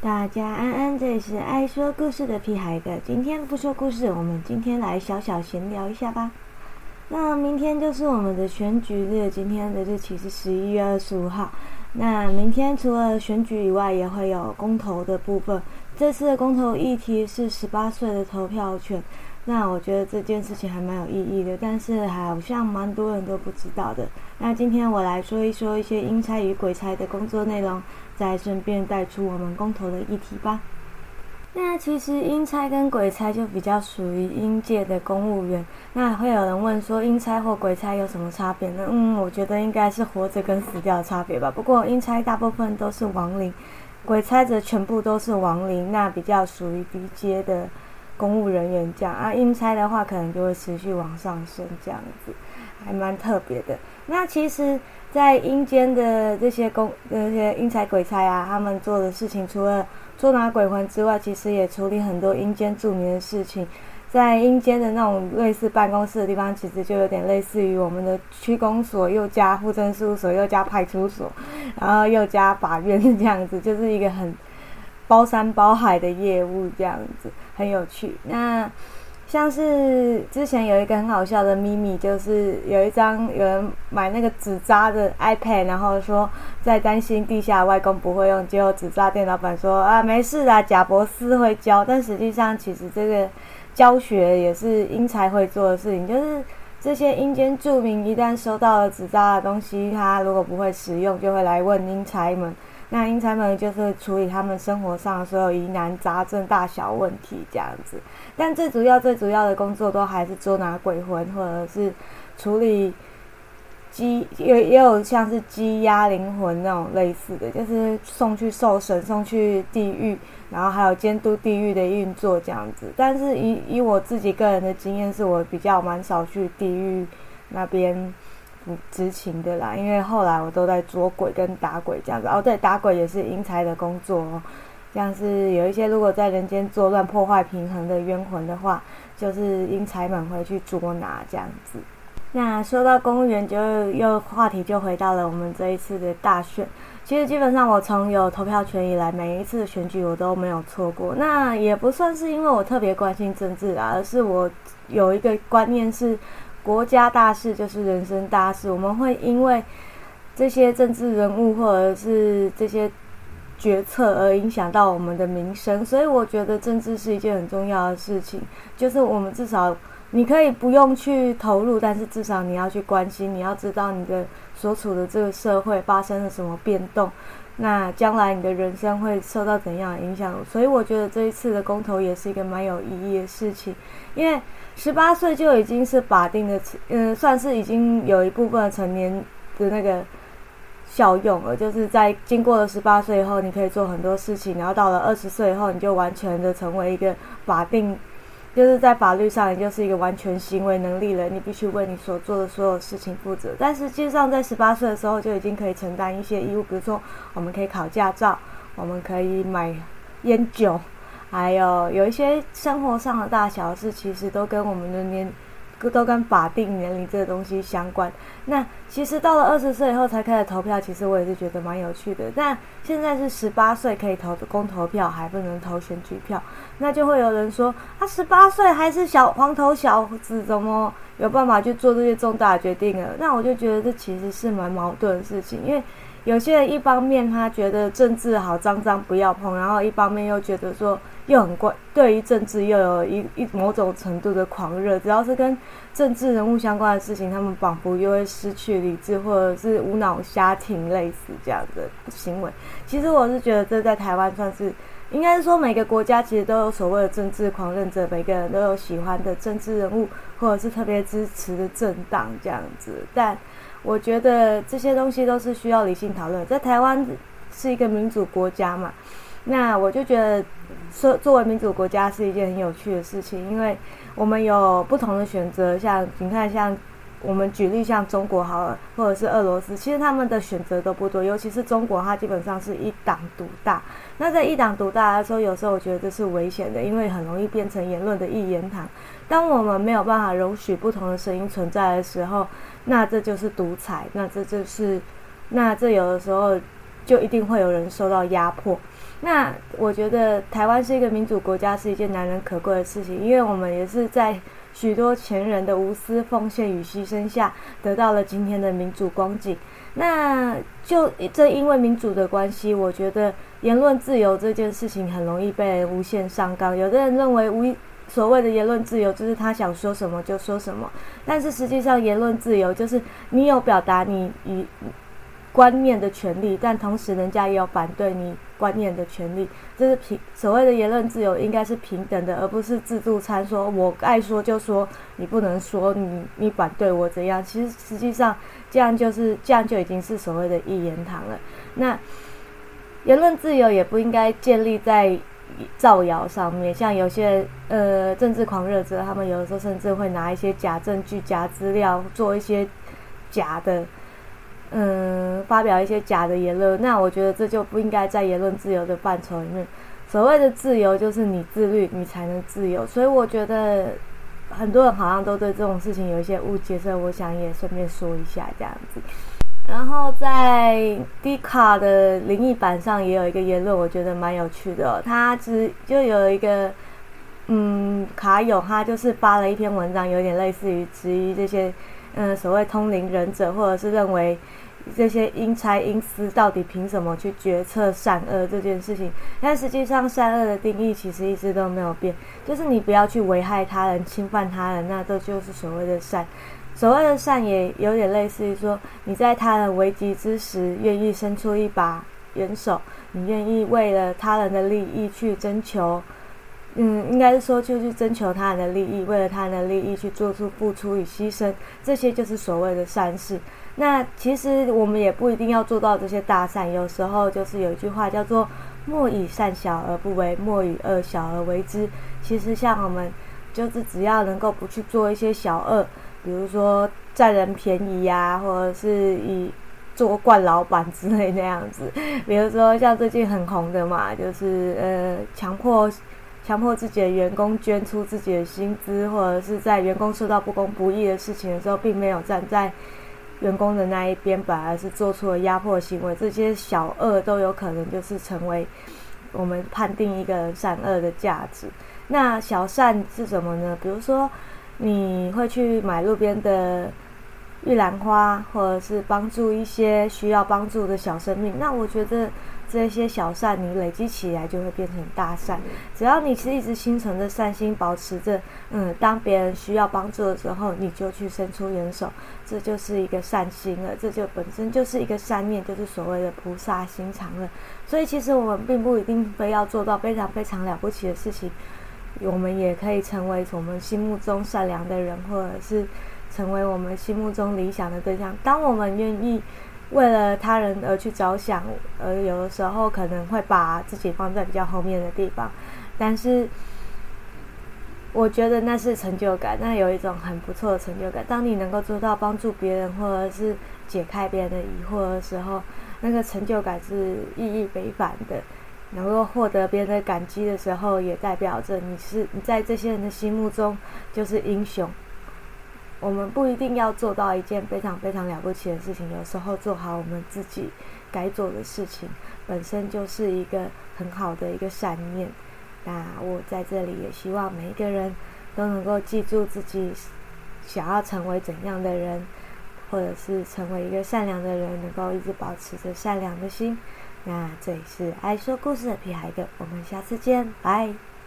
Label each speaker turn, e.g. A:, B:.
A: 大家安安，这里是爱说故事的屁孩哥。今天不说故事，我们今天来小小闲聊一下吧。那明天就是我们的选举日，今天的日期是十一月二十五号。那明天除了选举以外，也会有公投的部分。这次的公投议题是十八岁的投票权。那我觉得这件事情还蛮有意义的，但是好像蛮多人都不知道的。那今天我来说一说一些阴差与鬼差的工作内容，再顺便带出我们公投的议题吧。那其实阴差跟鬼差就比较属于阴界的公务员。那会有人问说，阴差或鬼差有什么差别呢？嗯，我觉得应该是活着跟死掉的差别吧。不过阴差大部分都是亡灵，鬼差则全部都是亡灵，那比较属于低阶的。公务人员这样啊，阴差的话可能就会持续往上升，这样子还蛮特别的。那其实，在阴间的这些公、这些阴差鬼差啊，他们做的事情，除了捉拿鬼魂之外，其实也处理很多阴间著名的事情。在阴间的那种类似办公室的地方，其实就有点类似于我们的区公所，又加户政事务所，又加派出所，然后又加法院这样子，就是一个很。包山包海的业务这样子很有趣。那像是之前有一个很好笑的秘密，就是有一张有人买那个纸扎的 iPad，然后说在担心地下外公不会用，结果纸扎店老板说啊没事啊，贾博士会教。但实际上其实这个教学也是英才会做的事情，就是这些阴间住民一旦收到了纸扎的东西，他如果不会使用，就会来问英才们。那阴差们就是处理他们生活上所有疑难杂症、大小问题这样子，但最主要、最主要的工作都还是捉拿鬼魂，或者是处理鸡，也也有像是鸡鸭灵魂那种类似的，就是送去受审、送去地狱，然后还有监督地狱的运作这样子。但是以以我自己个人的经验，是我比较蛮少去地狱那边。知情的啦，因为后来我都在捉鬼跟打鬼这样子。哦，对，打鬼也是阴差的工作哦。像是有一些如果在人间作乱、破坏平衡的冤魂的话，就是阴差们会去捉拿这样子。那说到公务员，就又话题就回到了我们这一次的大选。其实基本上我从有投票权以来，每一次选举我都没有错过。那也不算是因为我特别关心政治啊，而是我有一个观念是。国家大事就是人生大事，我们会因为这些政治人物或者是这些决策而影响到我们的民生，所以我觉得政治是一件很重要的事情。就是我们至少你可以不用去投入，但是至少你要去关心，你要知道你的所处的这个社会发生了什么变动，那将来你的人生会受到怎样的影响？所以我觉得这一次的公投也是一个蛮有意义的事情，因为。十八岁就已经是法定的，嗯，算是已经有一部分成年的那个效用了。就是在经过了十八岁以后，你可以做很多事情，然后到了二十岁以后，你就完全的成为一个法定，就是在法律上你就是一个完全行为能力人，你必须为你所做的所有事情负责。但实际上，在十八岁的时候就已经可以承担一些义务，比如说我们可以考驾照，我们可以买烟酒。还有有一些生活上的大小事，其实都跟我们的年，都跟法定年龄这个东西相关。那其实到了二十岁以后才开始投票，其实我也是觉得蛮有趣的。但现在是十八岁可以投公投票，还不能投选举票，那就会有人说，他十八岁还是小黄头小子，怎么有办法去做这些重大决定了？那我就觉得这其实是蛮矛盾的事情，因为。有些人一方面他觉得政治好脏脏不要碰，然后一方面又觉得说又很怪，对于政治又有一一某种程度的狂热，只要是跟政治人物相关的事情，他们仿佛又会失去理智，或者是无脑瞎听类似这样的行为。其实我是觉得这在台湾算是，应该是说每个国家其实都有所谓的政治狂热者，每个人都有喜欢的政治人物，或者是特别支持的政党这样子，但。我觉得这些东西都是需要理性讨论。在台湾是一个民主国家嘛，那我就觉得说作为民主国家是一件很有趣的事情，因为我们有不同的选择。像你看，像我们举例像中国好，或者是俄罗斯，其实他们的选择都不多。尤其是中国，它基本上是一党独大。那在一党独大的时候，有时候我觉得这是危险的，因为很容易变成言论的一言堂。当我们没有办法容许不同的声音存在的时候，那这就是独裁，那这就是，那这有的时候就一定会有人受到压迫。那我觉得台湾是一个民主国家，是一件难能可贵的事情，因为我们也是在许多前人的无私奉献与牺牲下，得到了今天的民主光景。那就正因为民主的关系，我觉得言论自由这件事情很容易被无限上纲。有的人认为无所谓的言论自由就是他想说什么就说什么，但是实际上言论自由就是你有表达你与。观念的权利，但同时人家也有反对你观念的权利，这是平所谓的言论自由应该是平等的，而不是自助餐，说我爱说就说，你不能说，你你反对我怎样？其实实际上这样就是这样就已经是所谓的一言堂了。那言论自由也不应该建立在造谣上面，像有些呃政治狂热者，他们有的时候甚至会拿一些假证据、假资料做一些假的。嗯，发表一些假的言论，那我觉得这就不应该在言论自由的范畴里面。所谓的自由，就是你自律，你才能自由。所以我觉得很多人好像都对这种事情有一些误解，所以我想也顺便说一下这样子。然后在 D 卡的灵异版上也有一个言论，我觉得蛮有趣的。他只就有一个嗯卡友，他就是发了一篇文章，有点类似于质疑这些。嗯，所谓通灵忍者，或者是认为这些阴差阴司到底凭什么去决策善恶这件事情？但实际上，善恶的定义其实一直都没有变，就是你不要去危害他人、侵犯他人，那这就是所谓的善。所谓的善，也有点类似于说，你在他人危急之时，愿意伸出一把援手，你愿意为了他人的利益去征求。嗯，应该是说，就去征求他人的利益，为了他人的利益去做出付出与牺牲，这些就是所谓的善事。那其实我们也不一定要做到这些大善，有时候就是有一句话叫做“莫以善小而不为，莫以恶小而为之”。其实像我们，就是只要能够不去做一些小恶，比如说占人便宜呀，或者是以做惯老板之类那样子。比如说像最近很红的嘛，就是呃强迫。强迫自己的员工捐出自己的薪资，或者是在员工受到不公不义的事情的时候，并没有站在员工的那一边，反而是做出了压迫行为。这些小恶都有可能就是成为我们判定一个人善恶的价值。那小善是什么呢？比如说，你会去买路边的玉兰花，或者是帮助一些需要帮助的小生命。那我觉得。这些小善，你累积起来就会变成大善。只要你是一直心存着善心，保持着，嗯，当别人需要帮助的时候，你就去伸出援手，这就是一个善心了。这就本身就是一个善念，就是所谓的菩萨心肠了。所以，其实我们并不一定非要做到非常非常了不起的事情，我们也可以成为我们心目中善良的人，或者是成为我们心目中理想的对象。当我们愿意。为了他人而去着想，而有的时候可能会把自己放在比较后面的地方，但是我觉得那是成就感，那有一种很不错的成就感。当你能够做到帮助别人，或者是解开别人的疑惑的时候，那个成就感是意义非凡的。能够获得别人的感激的时候，也代表着你是你在这些人的心目中就是英雄。我们不一定要做到一件非常非常了不起的事情，有时候做好我们自己该做的事情，本身就是一个很好的一个善念。那我在这里也希望每一个人都能够记住自己想要成为怎样的人，或者是成为一个善良的人，能够一直保持着善良的心。那这里是爱说故事的皮孩哥，我们下次见，拜。